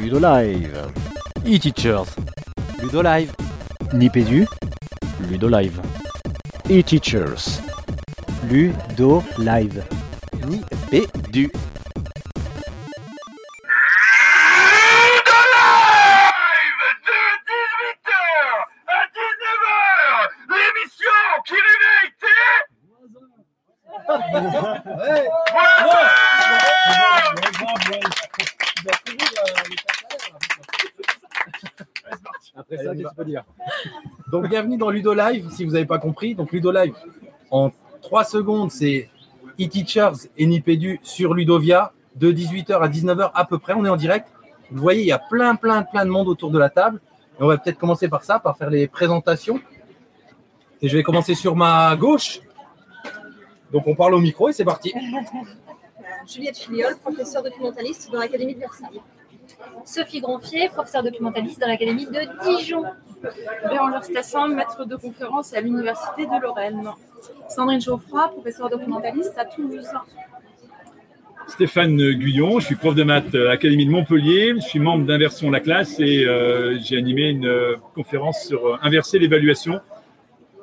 Ludolive. E-Teachers. Ludolive. Nipédu. Ludolive. E-Teachers. Ludo Live. Ni du. Après ça, qu'est-ce que tu peux dire Donc, bienvenue dans Ludo Live, si vous n'avez pas compris. Donc, Ludo Live, en 3 secondes, c'est e-teachers et Nipédu sur Ludovia, de 18h à 19h à peu près. On est en direct. Vous voyez, il y a plein, plein, plein de monde autour de la table. Et on va peut-être commencer par ça, par faire les présentations. Et je vais commencer sur ma gauche. Donc, on parle au micro et c'est parti. Juliette Filiol, professeure documentaliste dans l'Académie de Versailles. Sophie Gronfier, professeure documentaliste dans l'Académie de Dijon. Bérangère Stassin, maître de conférence à l'Université de Lorraine. Sandrine Geoffroy, professeure documentaliste à Toulouse. Stéphane Guyon, je suis prof de maths à l'Académie de Montpellier, je suis membre d'Inversion la classe et euh, j'ai animé une euh, conférence sur euh, inverser l'évaluation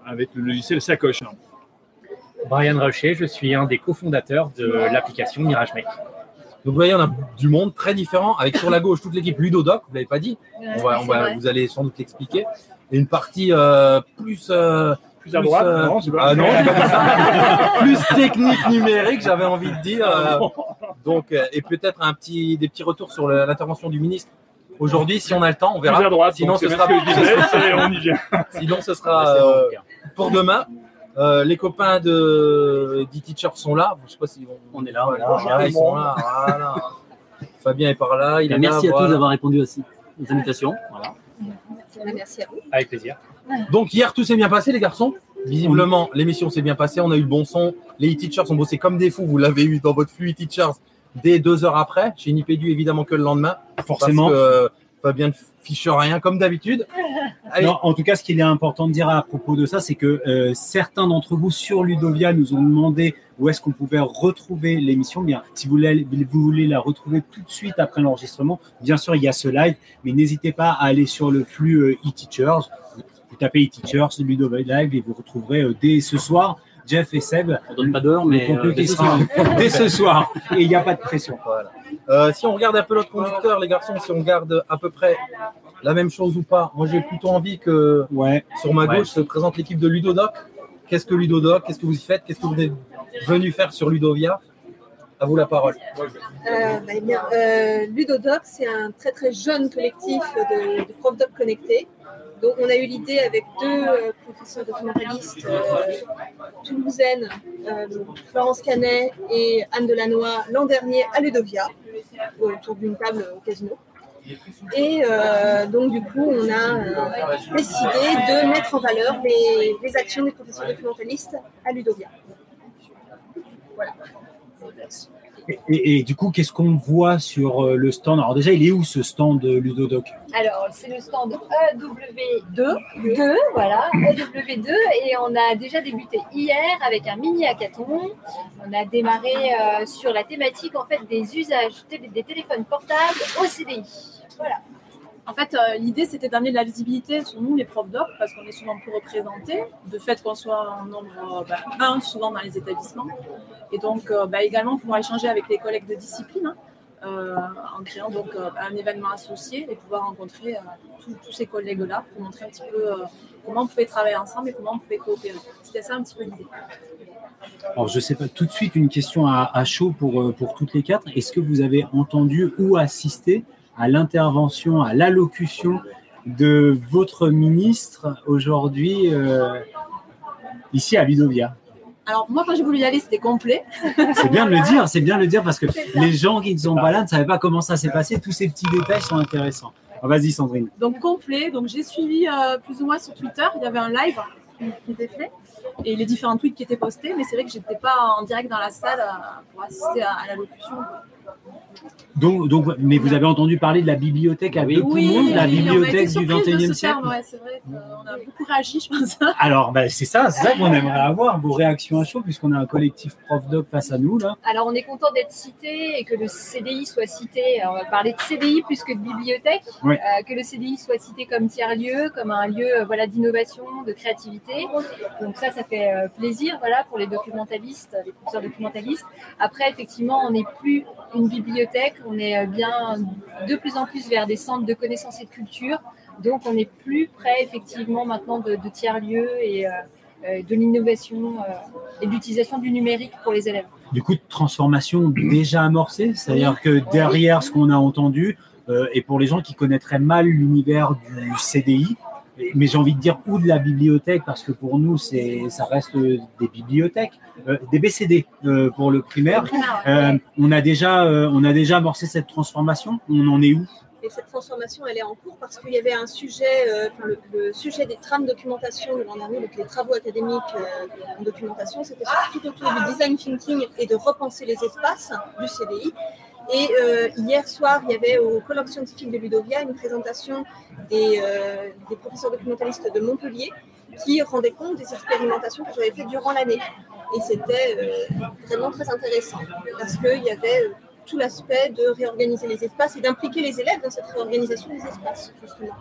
avec le logiciel Sacoche. Brian Rocher, je suis un des cofondateurs de l'application MirageMake. Donc vous voyez, on a du monde très différent, avec sur la gauche toute l'équipe Ludodoc, vous ne l'avez pas dit, on va, on va, vous allez sans doute l'expliquer, et une partie euh, plus... Euh, plus à droite, euh, non, c'est pas- ah non, j'ai pas ça. plus technique numérique, j'avais envie de dire. euh, donc, euh, et peut-être un petit, des petits retours sur l'intervention du ministre aujourd'hui, si on a le temps, on verra. Plus à droite, Sinon, ce sera, bien ce que je disais, c'est- on y vient. sinon, ce sera euh, pour demain. Euh, les copains de d'e-teacher sont là. Je sais pas si on, On est là. Voilà, ils sont là. Voilà. Fabien est par là. Il est Merci là, à tous d'avoir répondu aussi aux invitations. Voilà. Merci à vous. Avec plaisir. Donc hier, tout s'est bien passé, les garçons? Visiblement, l'émission s'est bien passée. On a eu le bon son. Les e-teachers ont bossé comme des fous. Vous l'avez eu dans votre flux e-teachers dès deux heures après. Chez Nipédu, évidemment, que le lendemain. Forcément. Parce que euh, Fabien ne fiche rien, comme d'habitude. Non, en tout cas, ce qu'il est important de dire à propos de ça, c'est que euh, certains d'entre vous sur Ludovia nous ont demandé où est-ce qu'on pouvait retrouver l'émission. Bien, si vous voulez, vous voulez la retrouver tout de suite après l'enregistrement, bien sûr, il y a ce live, mais n'hésitez pas à aller sur le flux euh, e-teachers. Vous tapez e-teachers, Ludovia Live, et vous retrouverez euh, dès ce soir Jeff et Seb. On donne pas d'heure, mais le contenu euh, qui dès ce sera soir. dès ce soir. Et il n'y a pas de pression. Euh, si on regarde un peu notre conducteur, les garçons, si on garde à peu près la même chose ou pas, moi j'ai plutôt envie que Ouais. sur ma Ouais. gauche se présente l'équipe de Ludodoc. Qu'est-ce que Ludodoc Qu'est-ce que vous y faites Qu'est-ce que vous êtes venu faire sur Ludovia? À vous la parole. Euh, bah, eh bien, euh, Ludodoc, c'est un très très jeune collectif de, de profs doc connectés. Donc, on a eu l'idée avec deux euh, professeurs documentalistes euh, toulousaines, euh, Florence Canet et Anne Delannoy, l'an dernier à Ludovia, autour d'une table au casino. Et donc, du coup, on a décidé de mettre en valeur les, actions des professeurs documentalistes à Ludovia. Et, et- et du coup, qu'est-ce qu'on voit sur euh, le stand? Alors déjà, il est où ce stand de Ludodoc? Alors, c'est le stand EW2, 2, voilà, EW2, et on a déjà débuté hier avec un mini hackathon. On a démarré euh, sur la thématique en fait des usages des téléphones portables au CDI. Voilà. En fait, euh, l'idée, c'était d'amener de la visibilité sur nous, les profs doc, parce qu'on est souvent peu représentés, de fait qu'on soit en nombre euh, bah, un souvent dans les établissements. Et donc, euh, bah, également pouvoir échanger avec les collègues de discipline, hein, en créant donc euh, un événement associé et pouvoir rencontrer tous- ces collègues-là pour montrer un petit peu comment on pouvait travailler ensemble et comment on pouvait coopérer. C'était ça un petit peu l'idée. Alors, je sais pas, tout de suite, une question à, à chaud pour, pour toutes les quatre. Est-ce que vous avez entendu ou assisté à l'intervention, à l'allocution de votre ministre aujourd'hui euh, ici à Ludovia Alors, moi, quand j'ai voulu y aller, c'était complet. C'est bien de le dire, c'est bien de le dire parce que les gens qui ne sont pas là ne savaient pas comment ça s'est passé. Tous ces petits détails sont intéressants. Ah, Vas-y, Sandrine. Donc complet. Donc j'ai suivi euh, plus ou moins sur Twitter. Il y avait un live qui était fait et les différents tweets qui étaient postés. Mais c'est vrai que j'étais pas en direct dans la salle euh, pour assister à, à l'allocution. Donc, donc, mais vous avez entendu parler de la bibliothèque à deux poumons, la oui, on a bibliothèque du surprise de 21e ce siècle. ouais, c'est vrai qu'on a beaucoup réagi, je pense. Alors, bah, c'est ça, c'est ça qu'on aimerait avoir, vos réactions à chaud, puisqu'on a un collectif ProfDoc face à nous, là. Alors, on est content d'être cité et que le CDI soit cité. Alors, on va parler de CDI plus que de bibliothèque. Euh, que le CDI soit cité comme tiers-lieu, comme un lieu euh, voilà, d'innovation, de créativité. Donc, ça, ça fait euh, plaisir voilà, pour les documentalistes, les professeurs documentalistes. Après, effectivement, on n'est plus une bibliothèque, on est euh, bien de plus en plus vers des centres de connaissances et de culture. Donc, on est plus près, effectivement, maintenant de, tiers-lieux et euh, de l'innovation et de l'utilisation du numérique pour les élèves. Du coup, transformation déjà amorcée, c'est-à-dire que derrière ce qu'on a entendu, et pour les gens qui connaîtraient mal l'univers du CDI, mais j'ai envie de dire ou de la bibliothèque, parce que pour nous, c'est, ça reste euh, des bibliothèques, euh, des BCD euh, pour le primaire. Euh, on, a déjà, on a déjà amorcé cette transformation. On en est où? Et cette transformation, elle est en cours parce qu'il y avait un sujet, enfin, le, le sujet des trames de documentation de l'an dernier, donc les travaux académiques en documentation, c'était tout autour du design thinking et de repenser les espaces du CDI. Et euh, hier soir, il y avait au colloque scientifique de Ludovia une présentation des, euh, des professeurs documentalistes de Montpellier qui rendaient compte des expérimentations que j'avais faites durant l'année. Et c'était euh, vraiment très intéressant parce qu'il y avait tout l'aspect de réorganiser les espaces et d'impliquer les élèves dans cette réorganisation des espaces, justement.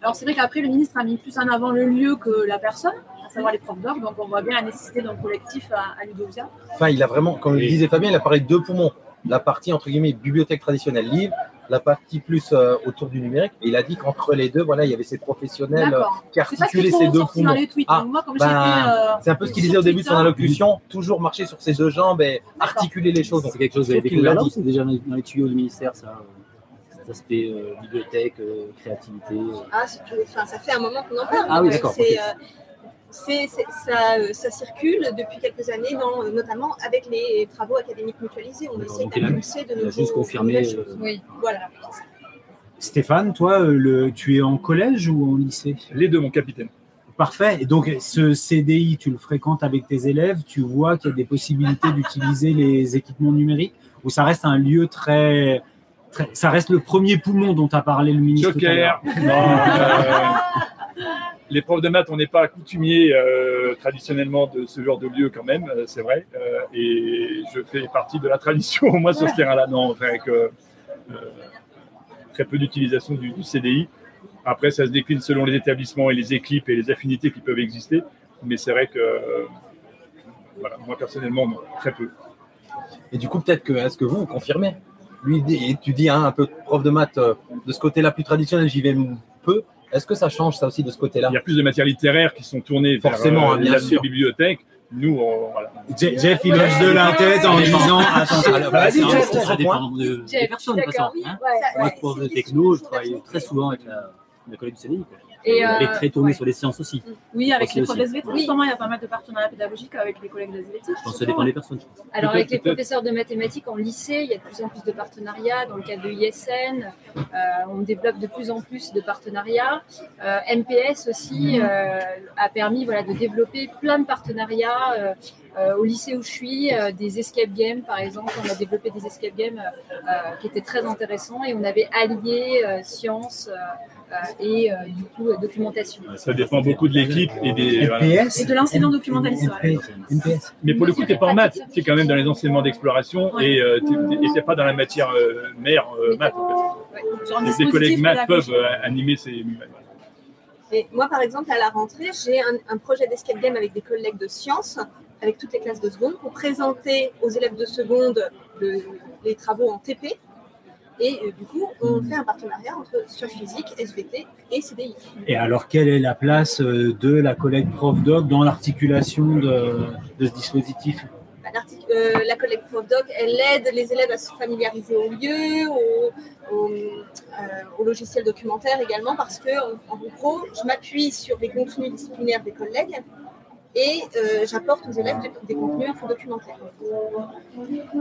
Alors c'est vrai qu'après, le ministre a mis plus en avant le lieu que la personne, à savoir les profs d'or, donc on voit bien la nécessité d'un collectif à, à Ludovia. Enfin, il a vraiment, comme le disait Fabien, il a parlé de deux poumons. La partie, entre guillemets, bibliothèque traditionnelle, livre, la partie plus euh, autour du numérique. Et il a dit qu'entre les deux, voilà, il y avait ces professionnels euh, qui articulaient ces deux poumons. Ah, ben, euh, c'est un peu ce qu'il disait au début de son allocution, toujours marcher sur ses deux jambes et articuler les choses. C'est quelque chose qu'il découvert là dit. C'est déjà dans les- tuyaux du ministère, ça Cet aspect euh, bibliothèque, euh, créativité. euh. Ah, c'est tout- enfin, ça fait un moment qu'on en parle. Ah oui, d'accord, euh, c'est- c'est- ça, euh, ça circule depuis quelques années, dans, euh, notamment avec les travaux académiques mutualisés. On essaie d'impulser de il a nouveaux juste confirmé, nouvelles euh. Oui. Voilà. Stéphane, toi, le, tu es en collège ou en lycée? Les deux, mon capitaine. Parfait. Et donc, ce CDI, tu le fréquentes avec tes élèves, tu vois qu'il y a des possibilités d'utiliser les équipements numériques ou ça reste un lieu très. très- ça reste le premier poumon dont a parlé le ministre. Joker. Non, euh, les profs de maths, on n'est pas coutumiers euh, traditionnellement de ce genre de lieu quand même, euh, c'est vrai. Euh, et je fais partie de la tradition, moins sur ce terrain-là. Non, avec euh, très peu d'utilisation du, CDI. Après, ça se décline selon les établissements et les équipes et les affinités qui peuvent exister. Mais c'est vrai que, moi personnellement, très peu. Et du coup, peut-être que, est-ce que vous, vous confirmez? Lui, tu dis, hein, un peu prof de maths, de ce côté-là plus traditionnel, j'y vais peu. Est-ce que ça change ça aussi de ce côté-là Il y a plus de matières littéraires qui sont tournées Forcément, vers hein, euh, bien la sûr. bibliothèque. Nous, on, voilà. Je- Jeff, il hoche de la tête en disant vas-y, Ça, Jeff, ça dépend point. de- des personnes, de toute façon. hein. Moi, techno, je travaille très souvent avec la, la collègue du CDI. Et, euh, très tournée ouais. sur les sciences aussi. Oui, avec Aussi, les profs d'SVT, Oui. justement, il y a pas mal de partenariats pédagogiques avec les collègues d'SVT. Je pense que ça dépend des personnes. Alors, avec les professeurs de mathématiques en lycée, il y a de plus en plus de partenariats. Dans le cadre de ISN, euh, on développe de plus en plus de partenariats. Euh, MPS aussi euh, a permis voilà, de développer plein de partenariats. Euh, au lycée où je suis, euh, des escape games, par exemple, on a développé des escape games euh, qui étaient très intéressants et on avait allié euh, science euh, euh, et euh, du coup euh, documentation. Ça dépend beaucoup de l'équipe et des. voilà. Et de l'enseignant documentaliste. Mais pour le coup, tu n'es pas en maths, tu es quand même dans les enseignements d'exploration Ouais. et tu n'es pas dans la matière euh, mère euh, maths. En Ouais. Fait. Les collègues maths peuvent euh, animer ces. Et moi, par exemple, à la rentrée, j'ai un, un projet d'escape game avec des collègues de sciences, avec toutes les classes de seconde, pour présenter aux élèves de seconde le- les travaux en TP. Et euh, du coup, on fait un partenariat entre sciences physiques, SVT et CDI. Et alors, quelle est la place euh, de la collègue ProfDoc dans l'articulation de, de ce dispositif? Bah, euh, la collègue ProfDoc, elle aide les élèves à se familiariser au lieu, au, au, euh, au logiciel documentaire également, parce que en, en gros, je m'appuie sur les contenus disciplinaires des collègues et euh, j'apporte aux élèves des, des contenus infodocumentaires.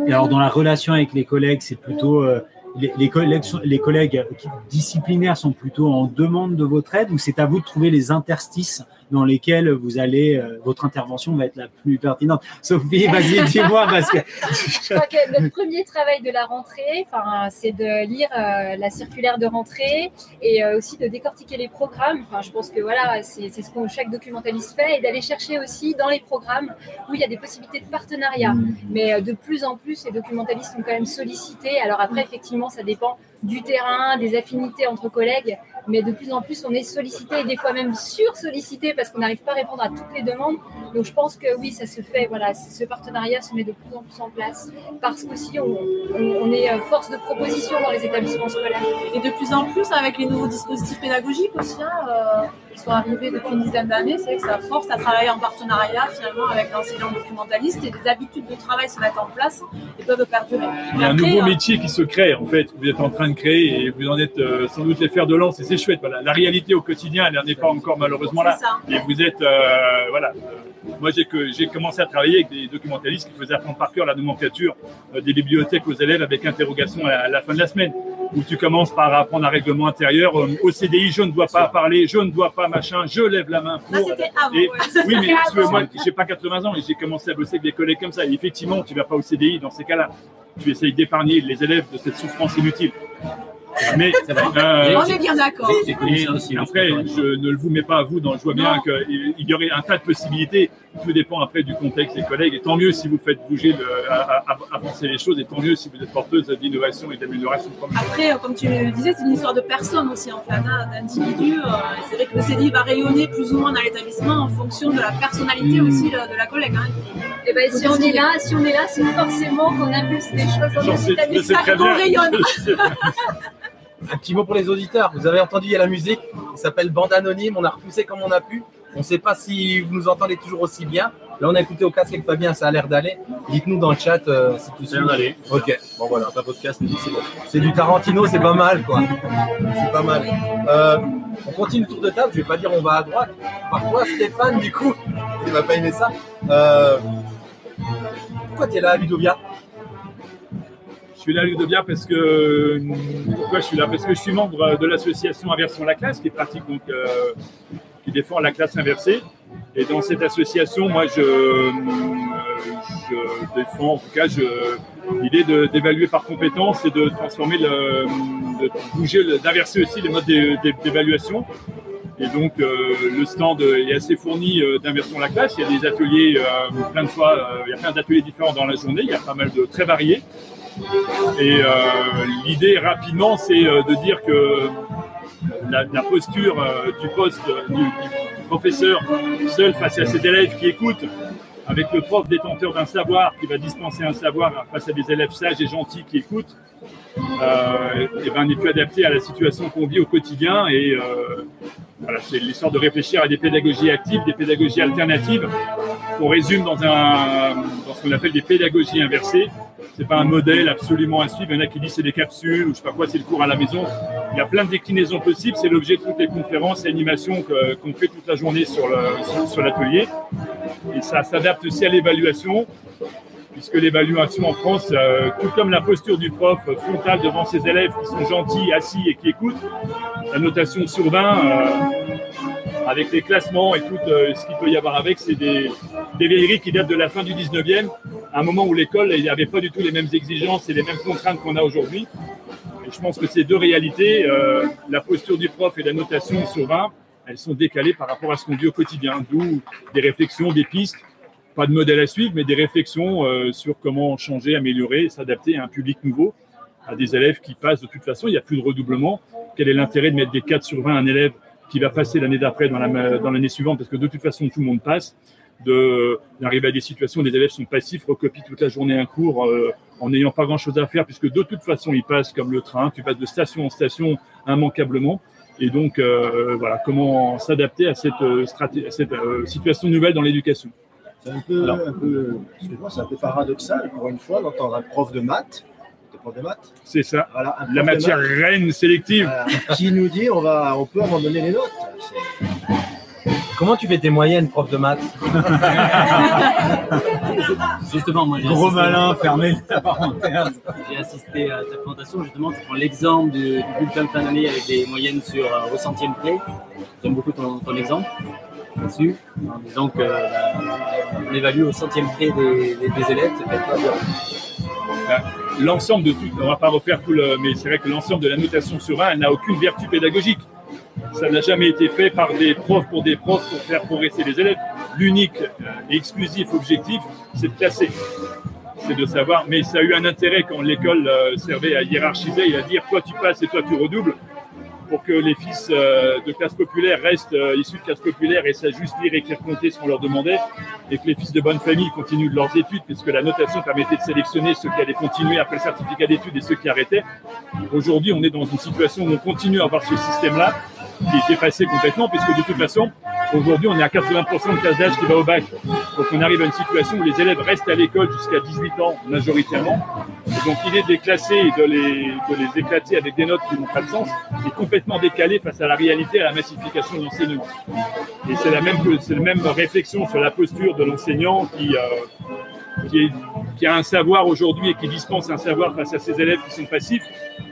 Et alors, dans la relation avec les collègues, c'est plutôt. euh, les, les collègues, les collègues disciplinaires sont plutôt en demande de votre aide ou c'est à vous de trouver les interstices dans lesquels vous allez, euh, votre intervention va être la plus pertinente. Sophie, vas-y, dis-moi parce que. Je crois que notre premier travail de la rentrée, enfin, c'est de lire euh, la circulaire de rentrée et euh, aussi de décortiquer les programmes. Enfin, je pense que voilà, c'est ce que chaque documentaliste fait et d'aller chercher aussi dans les programmes où il y a des possibilités de partenariat. Mais euh, de plus en plus, les documentalistes sont quand même sollicités. Alors après, effectivement, ça dépend du terrain, des affinités entre collègues, mais de plus en plus, on est sollicité et des fois même sur-sollicité parce qu'on n'arrive pas à répondre à toutes les demandes. Donc je pense que oui, ça se fait, voilà, ce partenariat se met de plus en plus en place parce qu'aussi on, on, on est euh, force de proposition dans les établissements scolaires. Et de plus en plus, avec les nouveaux dispositifs pédagogiques aussi, hein, euh, sont arrivés depuis une dizaine d'années, c'est que ça force à travailler en partenariat finalement avec l'enseignant documentaliste et des habitudes de travail se mettent en place et peuvent perdurer. Il y a un nouveau euh, métier qui se crée, en fait, vous êtes en train de créer et vous en êtes euh, sans doute les fers de lance et c'est chouette. Voilà. La réalité au quotidien, elle n'en est pas encore malheureusement là. Ça. Et vous êtes, euh, voilà. Moi, j'ai que j'ai commencé à travailler avec des documentalistes qui faisaient apprendre par cœur la nomenclature euh, des bibliothèques aux élèves avec interrogation à la, à la fin de la semaine. Où tu commences par apprendre un règlement intérieur. euh, au CDI, je ne dois pas parler, je ne dois pas machin, je lève la main pour. Ça, c'était avant. Et- ouais. oui, mais C'était parce que avant. moi, j'ai pas 80 ans et j'ai commencé à bosser avec des collègues comme ça. Et effectivement, tu vas pas au CDI dans ces cas-là. Tu essayes d'épargner les élèves de cette souffrance inutile. Mais euh, On est bien d'accord. Et oui, après, je ne le vous mets pas à vous, donc je vois bien qu'il y aurait un tas de possibilités. Tout dépend après du contexte des collègues. Et tant mieux si vous faites bouger, le, à- à- avancer les choses, et tant mieux si vous êtes porteuse d'innovation et d'amélioration. Après, euh, comme tu le disais, c'est une histoire de personnes aussi, en fait, hein, d'individus. Euh, c'est vrai que le CDI va rayonner plus ou moins dans l'établissement en fonction de la personnalité aussi euh, de la collègue. hein. Et ben si on est là, si on est là, c'est forcément qu'on impulse des choses dans très qu'on rayonne. Un petit mot pour les auditeurs. Vous avez entendu, il y a la musique. Il s'appelle Bande Anonyme. On a repoussé comme on a pu. On ne sait pas si vous nous entendez toujours aussi bien. Là, on a écouté au casque avec Fabien, ça a l'air d'aller. Dites-nous dans le chat euh, si tout Ça vient d'aller. Ok, bon voilà. Un podcast, mais c'est bon. C'est du Tarantino, c'est pas mal quoi. C'est pas mal. Euh, on continue le tour de table. Je vais pas dire on va à droite. Par toi, Stéphane, du coup, il va pas aimer ça. Euh, pourquoi tu es là, Ludovia? Je suis là, Ludovia, parce que. Pourquoi je suis là Parce que je suis membre de l'association Inversion la classe, qui pratique donc. euh, qui défend la classe inversée. Et dans cette association, moi, je, euh, défends, en tout cas, l'idée d'évaluer par compétence et de transformer, le, bouger, d'inverser aussi les modes d'é- d'é- d'évaluation. Et donc, euh, le stand est assez fourni euh, d'inversion la classe. Il y a des ateliers, euh, plein de fois, euh, il y a plein d'ateliers différents dans la journée. Il y a pas mal de très variés. Et euh, l'idée rapidement, c'est euh, de dire que la, la posture euh, du poste euh, du, du professeur seul face à ses élèves qui écoutent, avec le prof détenteur d'un savoir qui va dispenser un savoir face à des élèves sages et gentils qui écoutent, euh, et ben, n'est plus adapté à la situation qu'on vit au quotidien. Et euh, voilà, c'est l'histoire de réfléchir à des pédagogies actives, des pédagogies alternatives, qu'on résume dans, un, dans ce qu'on appelle des pédagogies inversées. C'est pas un modèle absolument à suivre. Il y en a qui disent c'est des capsules ou je sais pas quoi, c'est le cours à la maison. Il y a plein de déclinaisons possibles. C'est l'objet de toutes les conférences et animations qu'on fait toute la journée sur l'atelier. Et ça s'adapte aussi à l'évaluation, puisque l'évaluation en France, euh, tout comme la posture du prof frontal devant ses élèves qui sont gentils, assis et qui écoutent, la notation sur 20, euh, avec les classements et tout euh, ce qu'il peut y avoir avec, c'est des, des vieilleries qui datent de la fin du 19e, à un moment où l'école il n'y avait pas du tout les mêmes exigences et les mêmes contraintes qu'on a aujourd'hui. Et je pense que ces deux réalités, la posture du prof et la notation sur 20, elles sont décalées par rapport à ce qu'on vit au quotidien, d'où des réflexions, des pistes, pas de modèle à suivre, mais des réflexions euh, sur comment changer, améliorer, s'adapter à un public nouveau, à des élèves qui passent de toute façon, il n'y a plus de redoublement. Quel est l'intérêt de mettre des 4 sur 20 à un élève qui va passer l'année d'après dans la- dans l'année suivante, parce que de toute façon, tout le monde passe, de- d'arriver à des situations où les élèves sont passifs, recopient toute la journée un cours euh, en n'ayant pas grand-chose à faire, puisque de toute façon, ils passent comme le train, tu passes de station en station immanquablement. Et donc, euh, voilà, comment s'adapter à cette, situation nouvelle dans l'éducation. C'est un peu, Alors. un peu, excuse-moi, c'est un peu paradoxal pour une fois d'entendre un prof de maths, de prof de maths, C'est ça, voilà, la matière maths, reine sélective. voilà, qui nous dit on va, on peut abandonner les notes. Comment tu fais tes moyennes, prof de maths Justement, moi, j'ai Gros assisté- malin, la parenthèse. J'ai assisté à ta présentation, justement, tu prends l'exemple du, du bulletin de fin d'année avec des moyennes sur euh, au centième près. J'aime beaucoup ton, ton exemple. Disant que bah, on évalue au centième près des, élèves, c'est pas. Ben, L'ensemble de tout, on va pas refaire tout le, mais c'est vrai que l'ensemble de la notation sur 1, elle n'a aucune vertu pédagogique. Ça n'a jamais été fait par des profs pour des profs pour faire progresser les élèves. L'unique euh, et exclusif objectif, c'est de classer. C'est de savoir, mais ça a eu un intérêt quand l'école euh, servait à hiérarchiser et à dire toi tu passes et toi tu redoubles pour que les fils euh, de classe populaire restent euh, issus de classe populaire et sachent juste lire, écrire, compter ce qu'on leur demandait, et que les fils de bonne famille continuent leurs études, puisque la notation permettait de sélectionner ceux qui allaient continuer après le certificat d'études et ceux qui arrêtaient. Aujourd'hui, on est dans une situation où on continue à avoir ce système-là, qui est dépassé complètement, puisque de toute façon, aujourd'hui, on est à 80% de classe d'âge qui va au bac. Donc on arrive à une situation où les élèves restent à l'école jusqu'à 18 ans majoritairement. Et donc l'idée de les classer et de les, de les éclater avec des notes qui n'ont pas de sens est complètement décalée face à la réalité à la massification de l'enseignement. Et c'est la même, la même réflexion sur la posture de l'enseignant qui, euh, qui a un savoir aujourd'hui et qui dispense un savoir face à ses élèves qui sont passifs.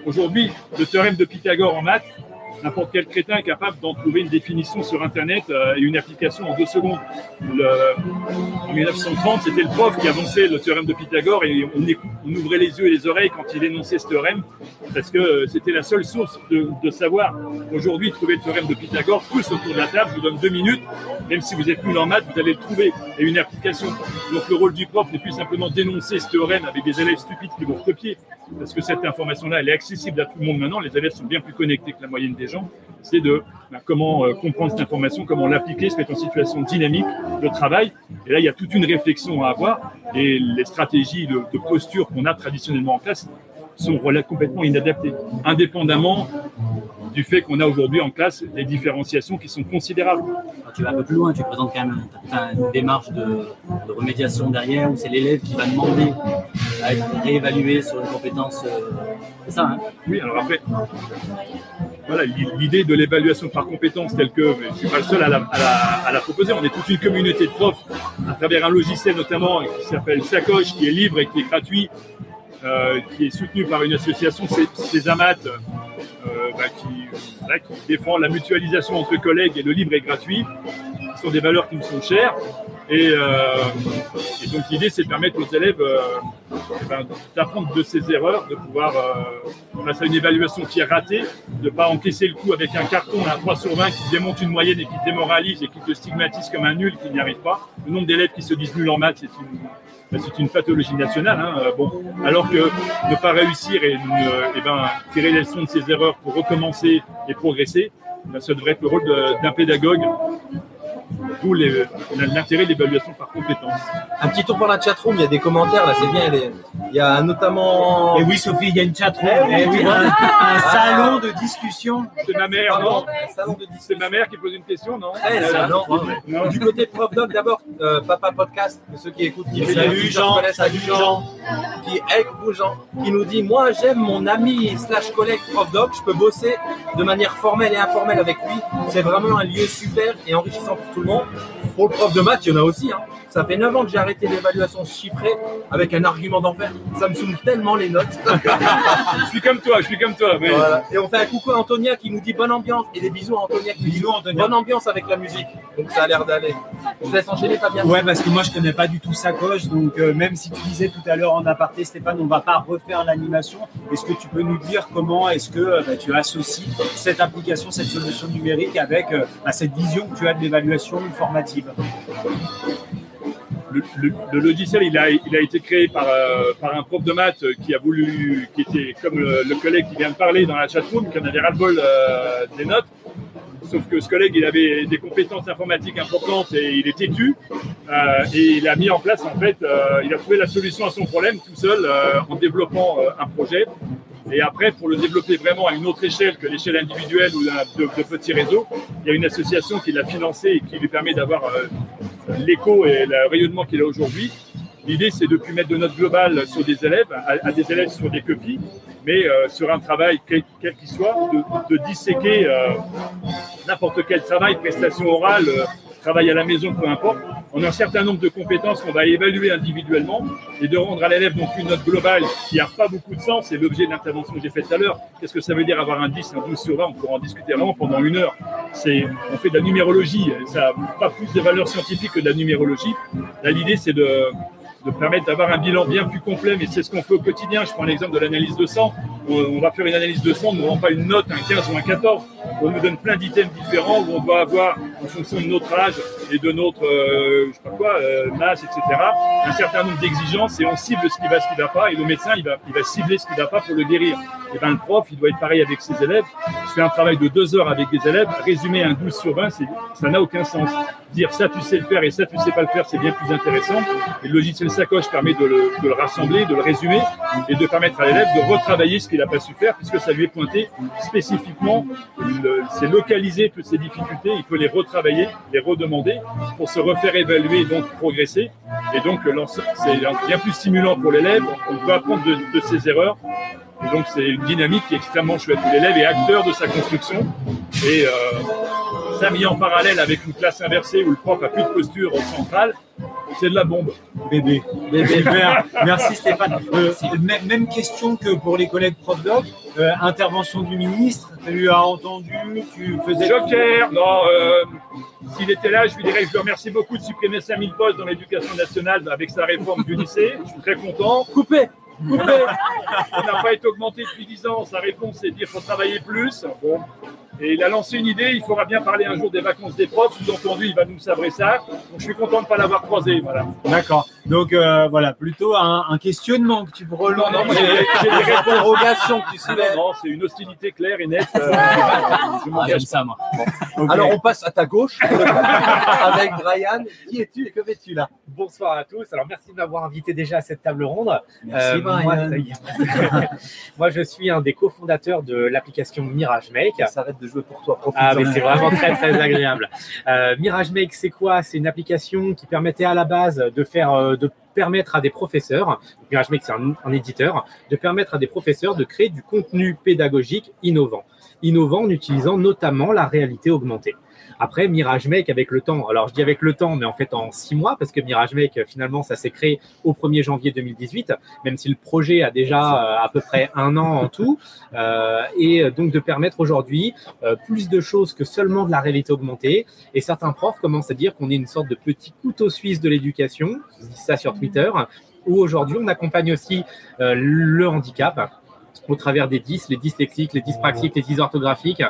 Aujourd'hui, le théorème de Pythagore en maths, n'importe quel crétin est capable d'en trouver une définition sur Internet euh, et une application en deux secondes. En 1930, c'était le prof qui avançait le théorème de Pythagore et on, ouvrait les yeux et les oreilles quand il énonçait ce théorème parce que euh, c'était la seule source de, de savoir. Aujourd'hui, trouver le théorème de Pythagore, tous autour de la table, je vous donne deux minutes, même si vous êtes nul en maths, vous allez le trouver et une application. Donc le rôle du prof n'est plus simplement d'énoncer ce théorème avec des élèves stupides qui vont copier, parce que cette information-là, elle est accessible à tout le monde maintenant. Les élèves sont bien plus connectés que la moyenne des C'est de ben, comment euh, comprendre cette information, comment l'appliquer, se mettre en situation dynamique de travail. Et là, il y a toute une réflexion à avoir. Et les stratégies de, de posture qu'on a traditionnellement en classe sont complètement inadaptées, indépendamment du fait qu'on a aujourd'hui en classe des différenciations qui sont considérables. Tu vas un peu plus loin, tu présentes quand même une démarche de, de remédiation derrière où c'est l'élève qui va demander à être réévalué sur une compétence. euh, c'est ça, hein? Oui, alors après, voilà, l'i- l'idée de l'évaluation par compétence telle que, mais je ne suis pas le seul à la, à la- à la proposer, on est toute une communauté de profs à travers un logiciel notamment qui s'appelle Sacoche, qui est libre et qui est gratuit, euh, qui est soutenu par une association, c'est Césamat, euh, bah, qui, voilà, qui défend la mutualisation entre collègues et le libre et gratuit, qui sont des valeurs qui me sont chères. Et, euh, et donc l'idée, c'est de permettre aux élèves euh, eh ben, d'apprendre de ses erreurs, de pouvoir, face à une évaluation qui est ratée, de ne pas encaisser le coup avec un carton, un 3 sur 20 qui démonte une moyenne et qui démoralise et qui te stigmatise comme un nul qui n'y arrive pas. Le nombre d'élèves qui se disent nuls en maths, c'est une, c'est une pathologie nationale. hein, euh, bon, alors que ne pas réussir et ne- eh ben, tirer les leçons de ses erreurs pour recommencer et progresser, ben, ça devrait être le rôle d'un pédagogue. D'où les- l'intérêt de l'évaluation par compétence. Un petit tour par la chatroom, il y a des commentaires là, c'est bien. les- Il y a notamment. Et oui, Sophie, il y a une chatroom. Eh oui, Eh un, un Ah. salon de discussion. C'est ma mère, non Salon de C'est ma mère qui pose une question, non Eh, ça, non. Non. Du côté prof doc, d'abord, euh, Papa Podcast, pour ceux qui écoutent, qui Salut, qui Jean. Salut, Jean. Qui, Jean, qui nous dit Moi, j'aime mon ami slash collègue prof doc, je peux bosser de manière formelle et informelle avec lui. C'est vraiment un lieu super et enrichissant pour tout le monde. more. Pour le prof de maths, il y en a aussi. hein. Ça fait 9 ans que j'ai arrêté l'évaluation chiffrée avec un argument d'enfer. Ça me saoule tellement les notes. Je suis comme toi, je suis comme toi. mais- Voilà. Et on fait un coucou à Antonia qui nous dit bonne ambiance et des bisous à Antonia qui nous dit Bisous, Antonia. bonne ambiance avec la musique. Donc ça a l'air d'aller. Je laisse enchaîner Fabien. Ouais, parce que moi je connais pas du tout Sacoche, donc euh, même si tu disais tout à l'heure en aparté, Stéphane, on va pas refaire l'animation. Est-ce que tu peux nous dire comment est-ce que euh, bah, tu associes cette application, cette solution numérique avec euh, bah, cette vision que tu as de l'évaluation formative le, logiciel, il a, été créé par, euh, par un prof de maths qui a voulu, qui était comme le, collègue qui vient de parler dans la chatroom, qui en avait ras-le-bol euh, des notes. Sauf que ce collègue, il avait des compétences informatiques importantes et il est têtu. Euh, et il a mis en place, en fait, il a trouvé la solution à son problème tout seul en développant un projet. Et après, pour le développer vraiment à une autre échelle que l'échelle individuelle ou de, de petits réseaux, il y a une association qui l'a financé et qui lui permet d'avoir euh, l'écho et le rayonnement qu'il a aujourd'hui. L'idée, c'est de plus mettre de notes globales sur des élèves, à, des élèves sur des copies, mais euh, sur un travail, quel qu'il soit, de, de disséquer euh, n'importe quel travail, prestation orale, euh, travail à la maison, peu importe. On a un certain nombre de compétences qu'on va évaluer individuellement et de rendre à l'élève donc une note globale qui n'a pas beaucoup de sens. C'est l'objet de l'intervention que j'ai faite tout à l'heure. Qu'est-ce que ça veut dire avoir un 10, un 12 sur 20 On pourra en discuter vraiment pendant une heure. c'est, on fait de la numérologie. Ça n'a pas plus de valeur scientifique que de la numérologie. Là, l'idée, c'est de, de permettre d'avoir un bilan bien plus complet, mais c'est ce qu'on fait au quotidien. Je prends l'exemple de l'analyse de sang. On, va faire une analyse de sang, on ne rend pas une note, un 15 ou un 14. On nous donne plein d'items différents où on doit avoir, en fonction de notre âge et de notre, euh, je sais pas quoi, euh, masse, etc., un certain nombre d'exigences et on cible ce qui va, ce qui ne va pas. Et le médecin, il va, il va cibler ce qui ne va pas pour le guérir. Et ben, le prof, il doit être pareil avec ses élèves. Je fais un travail de deux heures avec des élèves. Résumer un 12 sur 20, c'est- ça n'a aucun sens. Dire ça, tu sais le faire et ça, tu sais pas le faire, c'est bien plus intéressant. Le logiciel sacoche permet de le, rassembler, de le résumer et de permettre à l'élève de retravailler ce qu'il n'a pas su faire puisque ça lui est pointé spécifiquement. C'est localisé toutes ces difficultés. Il peut les retravailler, les redemander pour se refaire évaluer et donc progresser. Et donc, c'est bien plus stimulant pour l'élève. On peut apprendre de ses erreurs. Et donc, c'est une dynamique qui est extrêmement chouette. L'élève est acteur de sa construction. Et euh, ça mis en parallèle avec une classe inversée où le prof a plus de posture centrale, c'est de la bombe. Bébé. Super. Merci Stéphane. Euh, même, question que pour les collègues prof doc. Euh, intervention du ministre, tu as entendu, tu faisais. Joker Non, euh, s'il était là, je lui dirais que je lui remercie beaucoup de supprimer 5000 postes dans l'éducation nationale avec sa réforme du lycée. Je suis très content. Coupé On n'a pas été augmenté depuis 10 ans. Sa réponse, c'est de dire qu'il faut travailler plus. Bon. Et il a lancé une idée, il faudra bien parler un jour des vacances des profs. Sous-entendu, il va nous sabrer ça. Donc je suis content de ne pas l'avoir croisé. Voilà. D'accord. Donc euh, voilà, plutôt un, un questionnement que tu prends. Non, non, j'ai des interrogations que tu soulèves. Non, non, c'est une hostilité claire et nette. euh, je m'en Ah, j'aime ça, moi. Alors on passe à ta gauche avec Brian. Qui es-tu et que fais-tu là? Bonsoir à tous. Alors, merci de m'avoir invité déjà à cette table ronde. Merci, moi, Brian. moi, je suis un des cofondateurs de l'application Mirage Make. Ça arrête de jouer pour toi. profite Ah, mais c'est vraiment très, très agréable. Euh, Mirage Make, c'est quoi? C'est une application qui permettait à la base de faire, euh, de permettre à des professeurs, Mirage Make, c'est un, un éditeur, de permettre à des professeurs de créer du contenu pédagogique innovant. Innovant en utilisant notamment la réalité augmentée. Après, Mirage Make, avec le temps, alors je dis avec le temps, mais en fait en six mois, parce que Mirage Make, finalement, ça s'est créé au 1er janvier 2018, même si le projet a déjà euh, à peu près un an en tout, euh, et donc de permettre aujourd'hui euh, plus de choses que seulement de la réalité augmentée. Et certains profs commencent à dire qu'on est une sorte de petit couteau suisse de l'éducation, je dis ça sur Twitter, où aujourd'hui on accompagne aussi euh, le handicap au travers des 10, les dyslexiques, les dyspraxiques, les dysorthographiques.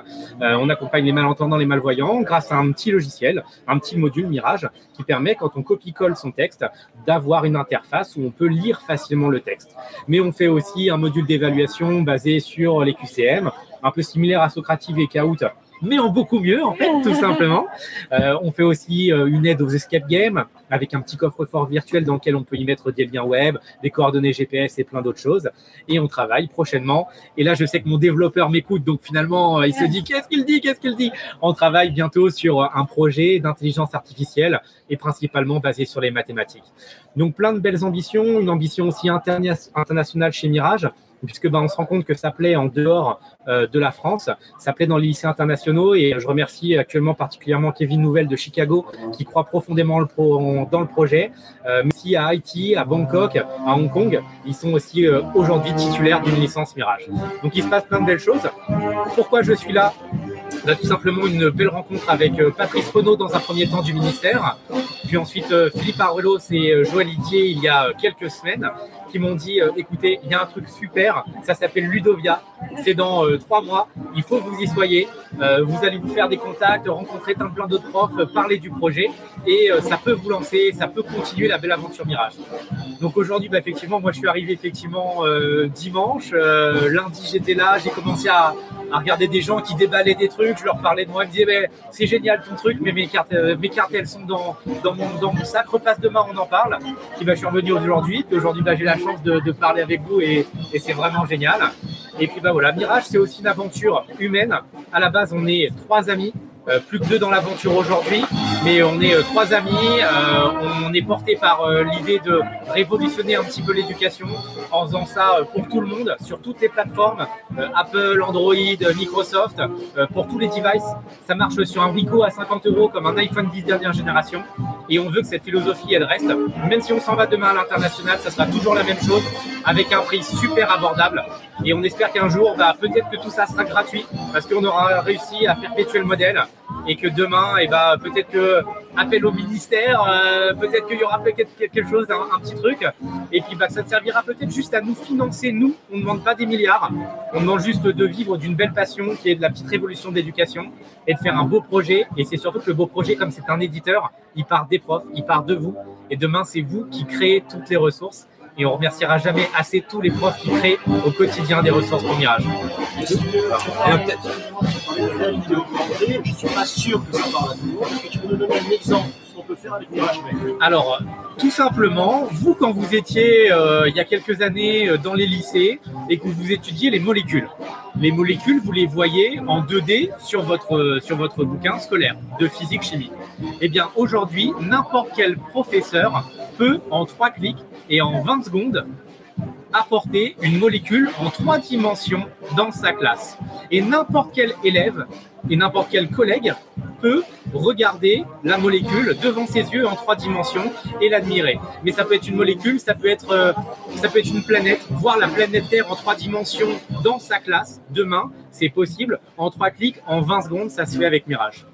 Euh, on accompagne les malentendants, les malvoyants grâce à un petit logiciel, un petit module Mirage qui permet, quand on copie-colle son texte, d'avoir une interface où on peut lire facilement le texte. Mais on fait aussi un module d'évaluation basé sur les QCM, un peu similaire à Socrative et Kahoot, mais en beaucoup mieux, en fait, tout simplement. Euh, on fait aussi euh, une aide aux escape games avec un petit coffre-fort virtuel dans lequel on peut y mettre des liens web, des coordonnées GPS et plein d'autres choses. Et on travaille prochainement. Et là, je sais que mon développeur m'écoute, donc finalement, euh, il se dit qu'est-ce qu'il dit, qu'est-ce qu'il dit? On travaille bientôt sur un projet d'intelligence artificielle et principalement basé sur les mathématiques. Donc plein de belles ambitions, une ambition aussi interna- internationale chez Mirage puisque ben, on se rend compte que ça plaît en dehors euh, de la France, ça plaît dans les lycées internationaux et je remercie actuellement particulièrement Kevin Nouvelle de Chicago qui croit profondément dans le projet, euh, mais aussi à Haïti, à Bangkok, à Hong Kong, ils sont aussi euh, aujourd'hui titulaires d'une licence Mirage. Donc il se passe plein de belles choses. Pourquoi je suis là? On a tout simplement une belle rencontre avec euh, Patrice Renaud dans un premier temps du ministère, puis ensuite euh, Philippe et euh, Joël Itier il y a euh, quelques semaines qui m'ont dit euh, écoutez, il y a un truc super, ça s'appelle Ludovia, c'est dans euh, trois mois, il faut que vous y soyez, Euh, vous allez vous faire des contacts, rencontrer plein, plein d'autres profs, parler du projet et ça peut vous lancer, ça peut continuer la belle aventure Mirage. Donc aujourd'hui, bah, effectivement, moi je suis arrivé effectivement dimanche, lundi j'étais là, j'ai commencé à, regarder des gens qui déballaient des trucs, je leur parlais de moi, ils me disaient c'est génial ton truc, mais mes cartes, mes cartes elles sont dans, dans, mon, sac, repasse demain, on en parle. Puis bah, je suis revenu aujourd'hui, aujourd'hui bah, j'ai la chance de, parler avec vous et, c'est vraiment génial. Et puis bah voilà, Mirage c'est aussi une aventure humaine. À la base on est trois amis. euh, plus que deux dans l'aventure aujourd'hui, mais on est euh, trois amis. euh, on est porté par l'idée de révolutionner un petit peu l'éducation en faisant ça pour tout le monde, sur toutes les plateformes, Apple, Android, euh, Microsoft, euh, pour tous les devices. Ça marche sur un Wico à 50 euros comme un iPhone 10 dernière génération. Et on veut que cette philosophie, elle reste. Même si on s'en va demain à l'international, ça sera toujours la même chose, avec un prix super abordable. Et on espère qu'un jour, bah, peut-être que tout ça sera gratuit, parce qu'on aura réussi à perpétuer le modèle et que demain, et ben, peut-être que appel au ministère, euh, peut-être qu'il y aura peut-être quelque chose, un, un petit truc, et puis bah, ça servira peut-être juste à nous financer, nous, on ne demande pas des milliards, on demande juste de vivre d'une belle passion qui est de la petite révolution d'éducation et de faire un beau projet, et c'est surtout que le beau projet, comme c'est un éditeur, il part des profs, il part de vous, et demain, c'est vous qui créez toutes les ressources, et on remerciera jamais assez tous les profs qui créent au quotidien des ressources pour Mirage. Je ne suis pas sûr que ça parle à tout le monde. Est-ce que tu peux nous donner un exemple de ce qu'on peut faire avec Mirage Mec? Alors, tout simplement, vous, quand vous étiez euh, il y a quelques années euh, dans les lycées et que vous étudiez les molécules, les molécules, vous les voyez en 2D sur votre, euh, sur votre bouquin scolaire de physique-chimie. Eh bien, aujourd'hui, n'importe quel professeur peut, en trois clics et en 20 secondes, apporter une molécule en trois dimensions dans sa classe. Et n'importe quel élève et n'importe quel collègue peut regarder la molécule devant ses yeux en trois dimensions et l'admirer. Mais ça peut être une molécule, ça peut être, euh, ça peut être une planète, voir la planète Terre en trois dimensions dans sa classe demain, c'est possible. En trois clics, en 20 secondes, ça se fait avec Mirage.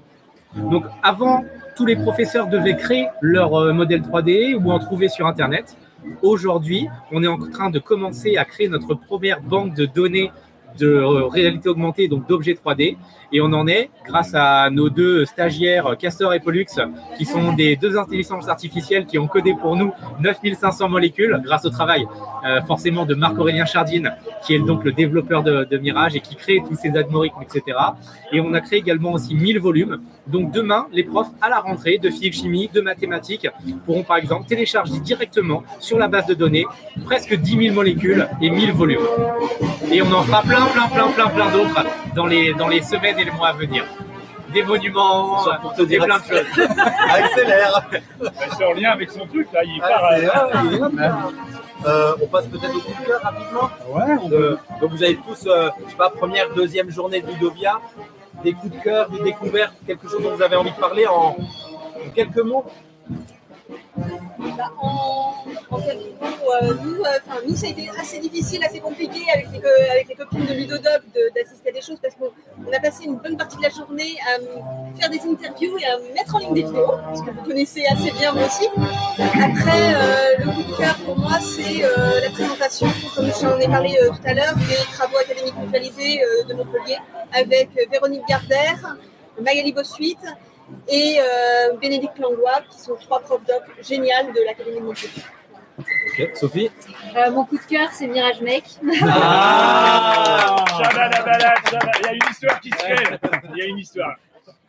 Donc avant, tous les professeurs devaient créer leur euh, modèle 3D ou en trouver sur Internet. Aujourd'hui, on est en train de commencer à créer notre première banque de données de euh, réalité augmentée, donc d'objets 3D. Et on en est grâce à nos deux stagiaires, Castor et Pollux, qui sont des deux intelligences artificielles qui ont codé pour nous 9500 molécules grâce au travail euh, forcément de Marc-Aurélien Chardine, qui est donc le développeur de, de Mirage et qui crée tous ces algorithmes, etc. Et on a créé également aussi 1000 volumes. Donc demain, les profs à la rentrée de physique-chimie, de mathématiques pourront par exemple télécharger directement sur la base de données presque 10 000 molécules et 1000 volumes. Et on en fera plein, plein, plein, plein, plein d'autres dans les, dans les semaines et les mois à venir. Des monuments, des plein de choses. Accélère C'est en lien avec son truc, là. Il part à- oui. Euh, on passe peut-être au coup de cœur rapidement. Euh, donc vous avez tous, euh, je sais pas, première, deuxième journée de Ludovia, des coups de cœur, des découvertes, quelque chose dont vous avez envie de parler en, en quelques mots? Bah, en, en euh, nous, euh, enfin, nous, ça a été assez difficile, assez compliqué avec les, copines de Ludodoc de- d'assister à des choses parce qu'on on a passé une bonne partie de la journée à faire des interviews et à mettre en ligne des vidéos, parce que vous connaissez assez bien vous aussi. Après, euh, le coup de cœur pour moi, c'est la présentation, comme j'en ai parlé tout à l'heure, des travaux académiques mutualisés de Montpellier avec Véronique Gardère, Magali Bossuit et euh, Bénédicte Langlois, qui sont trois profs doc géniales de l'Académie de Montpellier. Ok, Sophie Euh, mon coup de cœur, c'est Mirage Mec. Ah Il y a une histoire qui se fait. Il y a une histoire.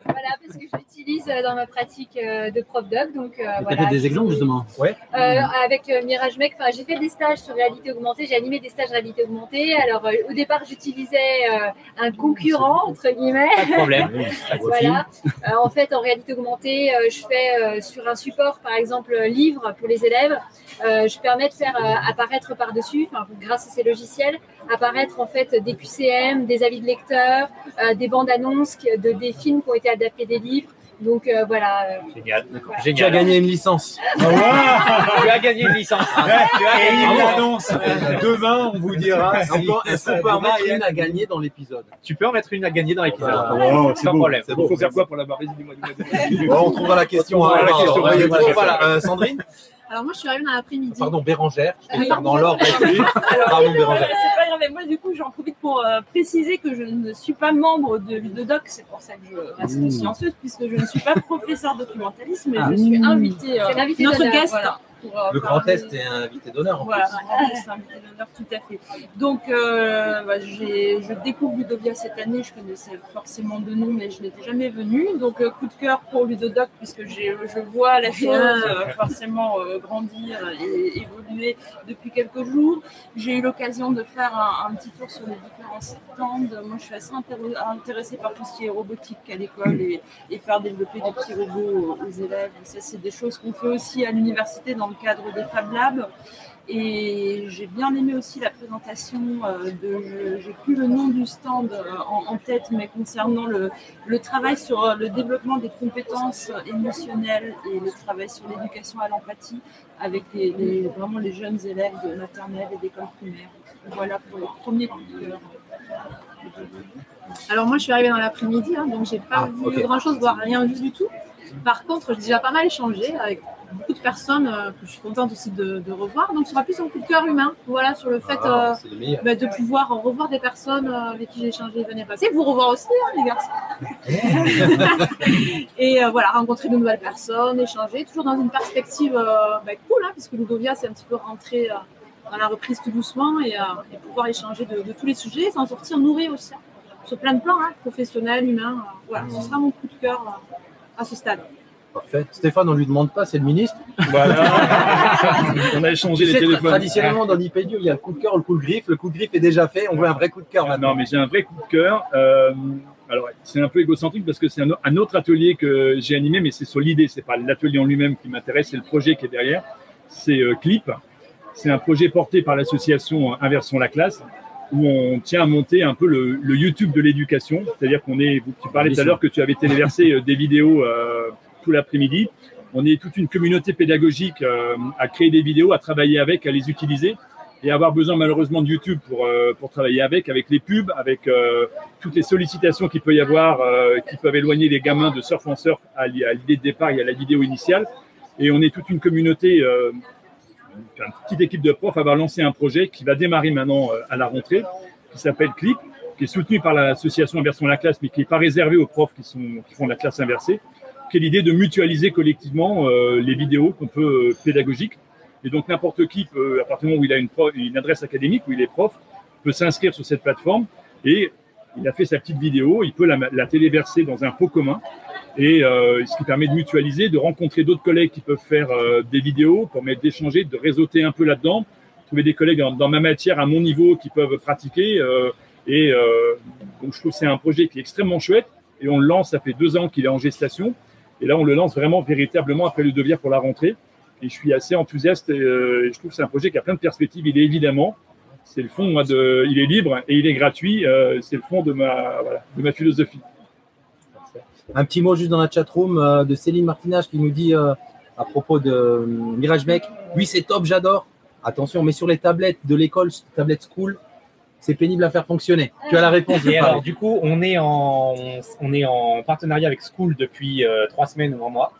Voilà, parce que je l'utilise euh, dans ma pratique euh, de prof doc. Donc, euh, voilà. fait des exemples justement Ouais. Euh, avec euh, Mirage Mec, enfin, j'ai fait des stages sur réalité augmentée, j'ai animé des stages réalité augmentée. Alors, euh, au départ, j'utilisais euh, un concurrent, entre guillemets. Pas de problème. voilà. Euh, en fait, en réalité augmentée, euh, je fais euh, sur un support, par exemple, livre pour les élèves. euh, je permets de faire euh, apparaître par-dessus, enfin, grâce à ces logiciels, apparaître en fait des QCM, des avis de lecteurs, euh, des bandes annonces de des films qui ont été adaptés des livres. Donc euh, voilà. euh, Génial. Tu as Génial. gagné une licence. tu as gagné une licence. Tu as Et gagné il une l'annonce. Demain, on vous dira. si- Encore, Est-ce qu'on peut en mettre une à gagner dans l'épisode Tu peux en mettre une à gagner dans l'épisode. Oh, c'est Sans beau. problème. C'est Il faut faire quoi pour la barrer Dis-moi, dis-moi. Bon, on trouvera la question. On trouvera hein. la question. Ouais, Ouais, voilà. ouais, Voilà. Euh, Sandrine Alors moi, je suis arrivée dans l'après-midi. Pardon, Bérangère. Je vais dans l'ordre. Alors, Pardon, Bérangère. C'est pas grave, mais moi du coup j'en profite pour euh, préciser que je ne suis pas membre de Ludodoc, c'est pour ça que je reste Mmh. silencieuse, puisque je ne suis pas professeur documentaliste, mais Ah. je suis invitée, euh, notre guest. voilà. Pour, euh, Le Grand Est est un invité d'honneur en Voilà, plus. un invité d'honneur, tout à fait. Donc, euh, bah, je découvre Ludovia cette année. Je connaissais forcément de nom, mais je n'étais jamais venue. Donc, euh, coup de cœur pour Ludodoc, puisque je vois la chose euh, forcément euh, grandir et évoluer depuis quelques jours. J'ai eu l'occasion de faire un, un petit tour sur les différents stands. Moi, je suis assez intér- intéressée par tout ce qui est robotique à l'école et, et faire développer des petits robots aux élèves. Ça, c'est des choses qu'on fait aussi à l'université dans le cadre des Fab Labs. Et j'ai bien aimé aussi la présentation euh, de, je- j'ai plus le nom du stand euh, en, en tête, mais concernant le, le travail sur euh, le développement des compétences émotionnelles et le travail sur l'éducation à l'empathie avec les, les- vraiment les jeunes élèves de maternelle et d'école primaire. Voilà pour le premier coup de cœur. Alors moi, je suis arrivée dans l'après-midi, hein, donc j'ai pas Ah, vu grand-chose, voire rien vu du tout. Par contre, j'ai déjà pas mal échangé avec beaucoup de personnes euh, que je suis contente aussi de, de revoir. Donc, ce sera plus un coup de cœur humain, voilà, sur le fait Ah, euh, bah, de pouvoir revoir des personnes euh, avec qui j'ai échangé les années passées, vous revoir aussi, hein, les garçons. Et voilà, rencontrer de nouvelles personnes, échanger, toujours dans une perspective bah, cool, hein, puisque Ludovia, c'est un petit peu rentré dans la reprise tout doucement et, et pouvoir échanger de, de tous les sujets, s'en sortir nourri aussi, hein, sur plein de plans, hein, professionnels, humains. euh, voilà, ce sera mon coup de cœur à ce stade. Parfait. Stéphane, on lui demande pas, c'est le ministre. Voilà. On a échangé Tu les téléphones. Traditionnellement, dans l'IPDU, il y a le coup de cœur, le coup de griffe. Le coup de griffe est déjà fait. On veut un vrai coup de cœur maintenant. Non, mais j'ai un vrai coup de cœur. Euh, alors, c'est un peu égocentrique parce que c'est un, autre atelier que j'ai animé, mais c'est sur l'idée. C'est pas l'atelier en lui-même qui m'intéresse, c'est le projet qui est derrière. C'est euh, Clip. C'est un projet porté par l'association euh, Inversons la classe, où on tient à monter un peu le, le YouTube de l'éducation. C'est-à-dire qu'on est. Tu parlais tout à l'heure que tu avais téléversé des vidéos euh, tout l'après-midi. On est toute une communauté pédagogique euh, à créer des vidéos, à travailler avec, à les utiliser et avoir besoin malheureusement de YouTube pour, euh, pour travailler avec, avec les pubs, avec euh, toutes les sollicitations qu'il peut y avoir, qui peuvent éloigner les gamins de surf en surf à, l'i- à l'idée de départ et à la vidéo initiale. Et on est toute une communauté, une petite équipe de profs avoir lancé un projet qui va démarrer maintenant à la rentrée, qui s'appelle Clip, qui est soutenu par l'association Inversion la classe, mais qui n'est pas réservé aux profs qui, sont, qui font la classe inversée, qui est l'idée de mutualiser collectivement euh, les vidéos qu'on peut euh, pédagogiques. Et donc n'importe qui peut, à partir du moment où il a une, adresse académique, où il est prof, peut s'inscrire sur cette plateforme et il a fait sa petite vidéo, il peut la, téléverser dans un pot commun et euh, ce qui permet de mutualiser, de rencontrer d'autres collègues qui peuvent faire des vidéos, permettre d'échanger, de réseauter un peu là-dedans, trouver des collègues dans, dans ma matière, à mon niveau, qui peuvent pratiquer. et donc je trouve que c'est un projet qui est extrêmement chouette et on le lance, ça fait deux ans qu'il est en gestation et là on le lance vraiment véritablement après le devoir pour la rentrée. Et je suis assez enthousiaste et, euh, et je trouve que c'est un projet qui a plein de perspectives. Il est évidemment, c'est le fond, moi, de, il est libre et il est gratuit. euh, c'est le fond de ma, voilà, de ma philosophie. Un petit mot juste dans la chatroom euh, de Céline Martinage qui nous dit euh, à propos de Mirage Mec, oui c'est top, j'adore. Attention, mais sur les tablettes de l'école, tablette school, c'est pénible à faire fonctionner. Tu as la réponse. Et Paris. alors, du coup, on est en, on est en partenariat avec School depuis euh, trois semaines ou un mois.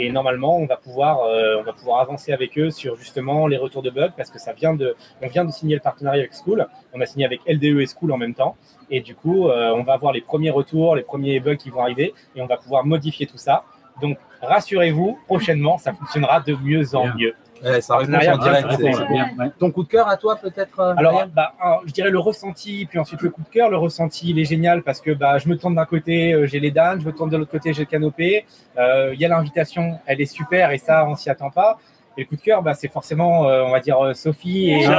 Et normalement, on va pouvoir, euh, on va pouvoir avancer avec eux sur justement les retours de bugs parce que ça vient de, on vient de signer le partenariat avec School. On a signé avec LDE et School en même temps. Et du coup, euh, on va avoir les premiers retours, les premiers bugs qui vont arriver et on va pouvoir modifier tout ça. Donc, rassurez-vous, prochainement, ça fonctionnera de mieux en Bien. mieux. Ouais, ça en direct. bien, ouais. Ton coup de cœur à toi peut-être euh, alors, bah, je dirais le ressenti, puis ensuite le coup de cœur. Le ressenti, il est génial parce que bah, je me tourne d'un côté, euh, j'ai les dames, je me tourne de l'autre côté, j'ai le canopé. Euh, Il y a l'invitation, elle est super et ça, on s'y attend pas. Et le coup de cœur, bah, c'est forcément, euh, on va dire, Sophie et. Et ce-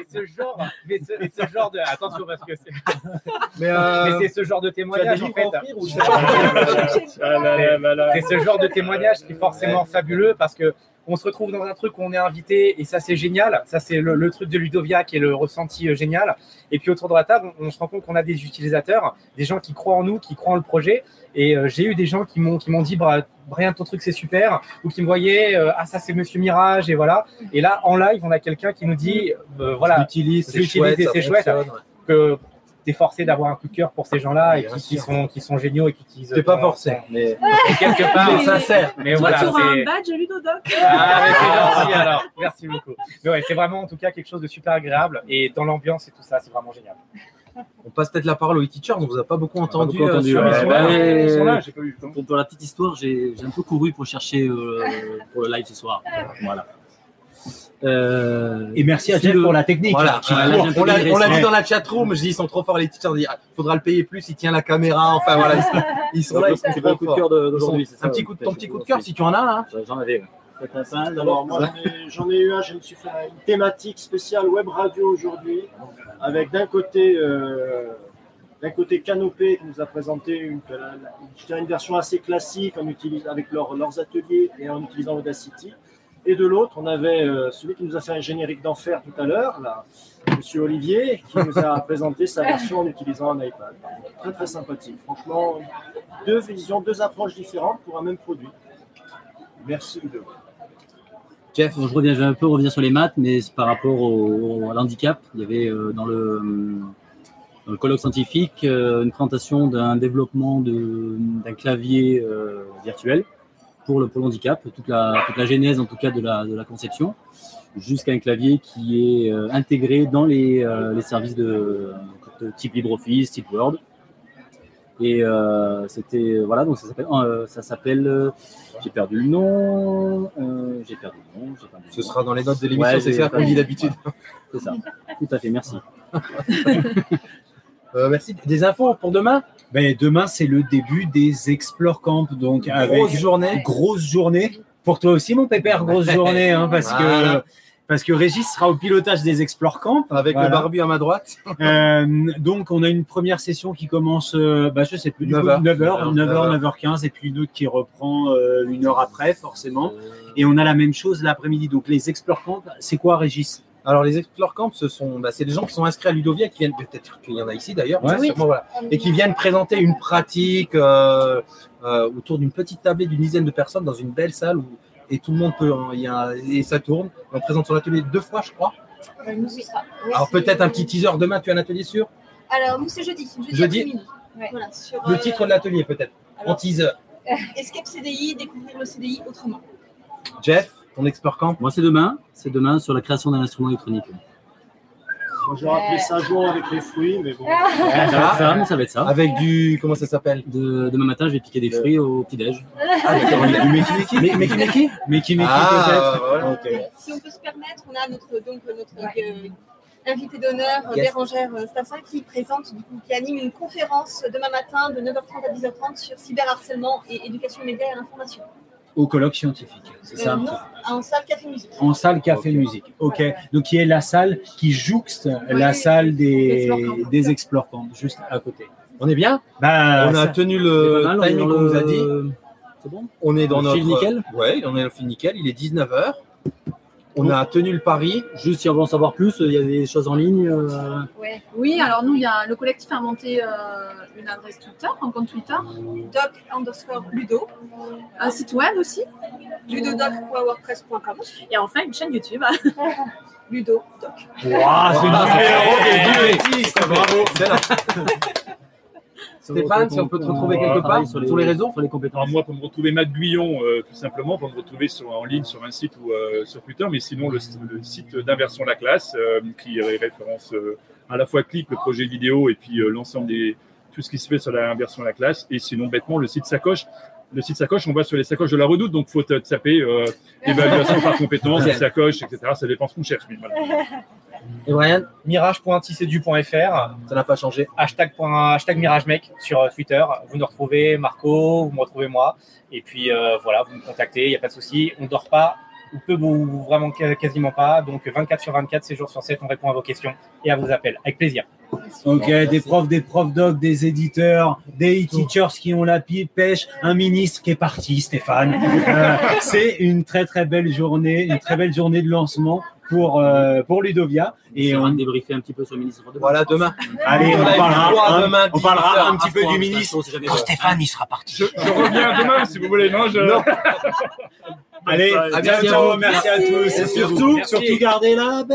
et ce genre, mais ce, et ce genre de, attention parce que c'est, Mais, euh, mais c'est ce genre de témoignage en fait. ou Ah. C'est ce genre de témoignage qui est forcément fabuleux parce que on se retrouve dans un truc où on est invité et ça c'est génial. Ça c'est le, le truc de Ludovia qui est le ressenti euh, génial. Et puis autour de la table, on, on se rend compte qu'on a des utilisateurs, des gens qui croient en nous, qui croient en le projet. Et euh, j'ai eu des gens qui m'ont qui m'ont dit Bra- Brian ton truc c'est super ou qui me voyaient euh, ah ça c'est Monsieur Mirage et voilà. Et là en live on a quelqu'un qui nous dit voilà je c'est chouette, ça que t'es forcé d'avoir un coup de cœur pour ces gens-là et qui, sont qui sont géniaux et qui utilisent. T'es pas forcé, ton- mais quelque part, est sincère. Mais Toi, voilà, tu auras c'est- un badge Ludodoc. ah, mais c'est gentil alors. Merci beaucoup. Mais ouais, c'est vraiment en tout cas quelque chose de super agréable et dans l'ambiance et tout ça, c'est vraiment génial. On passe peut-être la parole aux teachers, on vous a pas beaucoup entendu. beaucoup euh, sur ouais. Bah, Ils sont là, j'ai pas vu le temps. Pour, pour la petite histoire, j'ai j'ai un peu couru pour chercher euh, pour le live ce soir. Voilà. Euh, Et merci à Jeff le- pour la technique. Voilà, Ah, là, on l'a dit dans la chatroom, je dis ils sont trop forts les teachers, il faudra le payer plus, il tient la caméra, enfin voilà, ils sont, ils sont là, ils sont trop le coup de forts. d'aujourd'hui. c'est ça, Un petit coup de ton petit coup de cœur si tu en as hein. J'en avais. Alors, moi, j'en ai, eu un, je me suis fait une thématique spéciale web radio aujourd'hui, avec d'un côté, euh, d'un côté Canopé qui nous a présenté une, version assez classique en utilisant, avec leurs- leurs ateliers et en utilisant Audacity. Et de l'autre, on avait euh, celui qui nous a fait un générique d'enfer tout à l'heure, là, Monsieur Olivier, qui nous a présenté sa version en utilisant un iPad. Très très sympathique. Franchement, deux visions, deux approches différentes pour un même produit. Merci Ludo. Jeff je, reviens, je vais un peu revenir sur les maths, mais c'est par rapport au, à l'handicap. Il y avait euh, dans, le, dans le colloque scientifique euh, une présentation d'un développement d'un clavier euh, virtuel pour le, pour le handicap, toute la, toute la genèse en tout cas de la, de la conception, jusqu'à un clavier qui est euh, intégré dans les, euh, les services de, de type LibreOffice, type Word. Et euh, c'était voilà donc ça s'appelle ça s'appelle j'ai perdu le nom j'ai perdu le nom le Ce nom. sera dans les notes de l'émission, Ouais, c'est ça qu'on dit d'habitude. c'est ça tout à fait merci Euh, merci. Des infos pour demain? Ben, demain, c'est le début des Explore Camp. Donc, avec Grosse journée. grosse journée. Pour toi aussi, mon pépère, grosse journée, hein, parce Voilà. que parce que Régis sera au pilotage des Explore Camp. Avec Voilà. le barbu à ma droite. Euh, donc, on a une première session qui commence, euh, bah, je sais plus, du 9 coup, heures. 9h, 9h, 9h15, et puis une autre qui reprend euh, une heure après, forcément. Et on a la même chose l'après-midi. Donc, les Explore Camp, c'est quoi, Régis? Alors, les Explore Camp, ce sont, bah, c'est des gens qui sont inscrits à Ludovia, qui viennent, peut-être qu'il y en a ici d'ailleurs, Ouais. voilà. et qui viennent présenter une pratique euh, euh, autour d'une petite tablée d'une dizaine de personnes dans une belle salle où et tout le monde peut, il y a, et ça tourne. On présente son atelier deux fois, je crois. Euh, nous, oui, Alors peut-être un petit teaser demain. Tu as un atelier sur Alors, nous, c'est jeudi. Jeudi, Jeudi. après-midi. Voilà, sur, le euh, titre de l'atelier peut-être en teaser. Escape CDI, découvrir le CDI autrement. Jeff, ton Explore Camp. moi c'est demain c'est demain sur la création d'un instrument électronique Moi, j'aurais appelé ça jour avec les fruits, mais bon. ça va être ça va être ça Avec du comment ça s'appelle? De, demain matin je vais piquer des fruits au petit déj Ah d'accord. du Meki Meki. Mais- Meki Meki. Meki Meki, Ah, voilà. Ok. Si on peut se permettre, on a notre, donc, notre euh, invité d'honneur, euh, Yes. Bérangère euh, Stassin, qui présente, du coup, qui anime une conférence demain matin de 9h30 à 10h30 sur cyberharcèlement et éducation média et l'information. Au colloque scientifique, c'est Euh, ça non, en salle Café Musique. En salle café musique. Ok. Donc qui est la salle qui jouxte la salle des, des Explore Camp, juste à côté. On est bien. Bah, on a ça- tenu le mal, timing dans qu'on nous a le- dit. c'est bon On est dans Le fil notre nickel Ouais, on est dans le fil nickel. Il est 19h. On a tenu le pari. juste si on veut en savoir plus il y a des choses en ligne euh, Ouais. Oui, alors nous, il y a, le collectif a monté euh, une adresse Twitter, un compte Twitter, Doc underscore Ludo, un site web aussi, ludodoc.wordpress.com, et enfin une chaîne YouTube. Ludo Doc. Waouh, c'est Ah, une c'est super Bravo. Stéphane, si on peut te retrouver quelque part sur les réseaux sur les compétences Alors moi, pour me retrouver Matt Guyon, euh, tout simplement, pour me retrouver sur, en ligne sur un site ou euh, sur Twitter, mais sinon le, le site d'Inversion La Classe, euh, qui référence euh, à la fois Clip, le projet vidéo, et puis euh, l'ensemble des tout ce qui se fait sur la Inversion La Classe, et sinon bêtement le site Sacoche. Le site Sacoche, on va sur les sacoches de la Redoute, donc faut te taper euh, évaluation par compétence, sacoche, etc. Ça dépend ce qu'on cherche. mais voilà. Et Brian, Mirage.tissedu.fr, ça n'a pas changé. hashtag, point- hashtag sur euh, Twitter. Vous nous retrouvez, Marco, vous me retrouvez moi. Et puis euh, voilà, vous me contactez, il n'y a pas de souci. On ne dort pas, ou peu ou vraiment quasiment pas. Donc 24 sur 24, 7 jours sur 7, on répond à vos questions et à vos appels. Avec plaisir. Ok, des profs, des profs doc, des éditeurs, des e-teachers qui ont la pêche, un ministre qui est parti, Stéphane. Euh, c'est une très très belle journée, une très belle journée de lancement pour euh, pour Ludovia. et on va débriefer un petit peu sur le ministre de Voilà, demain. allez, On parlera, hein, demain, on parlera 18 un petit peu du ministre. jamais. Stéphane, il sera parti. Je, je reviens demain si vous voulez. Non, je... Non. Allez, À bientôt. bientôt, merci à tous. Et surtout, surtout gardez la enfin,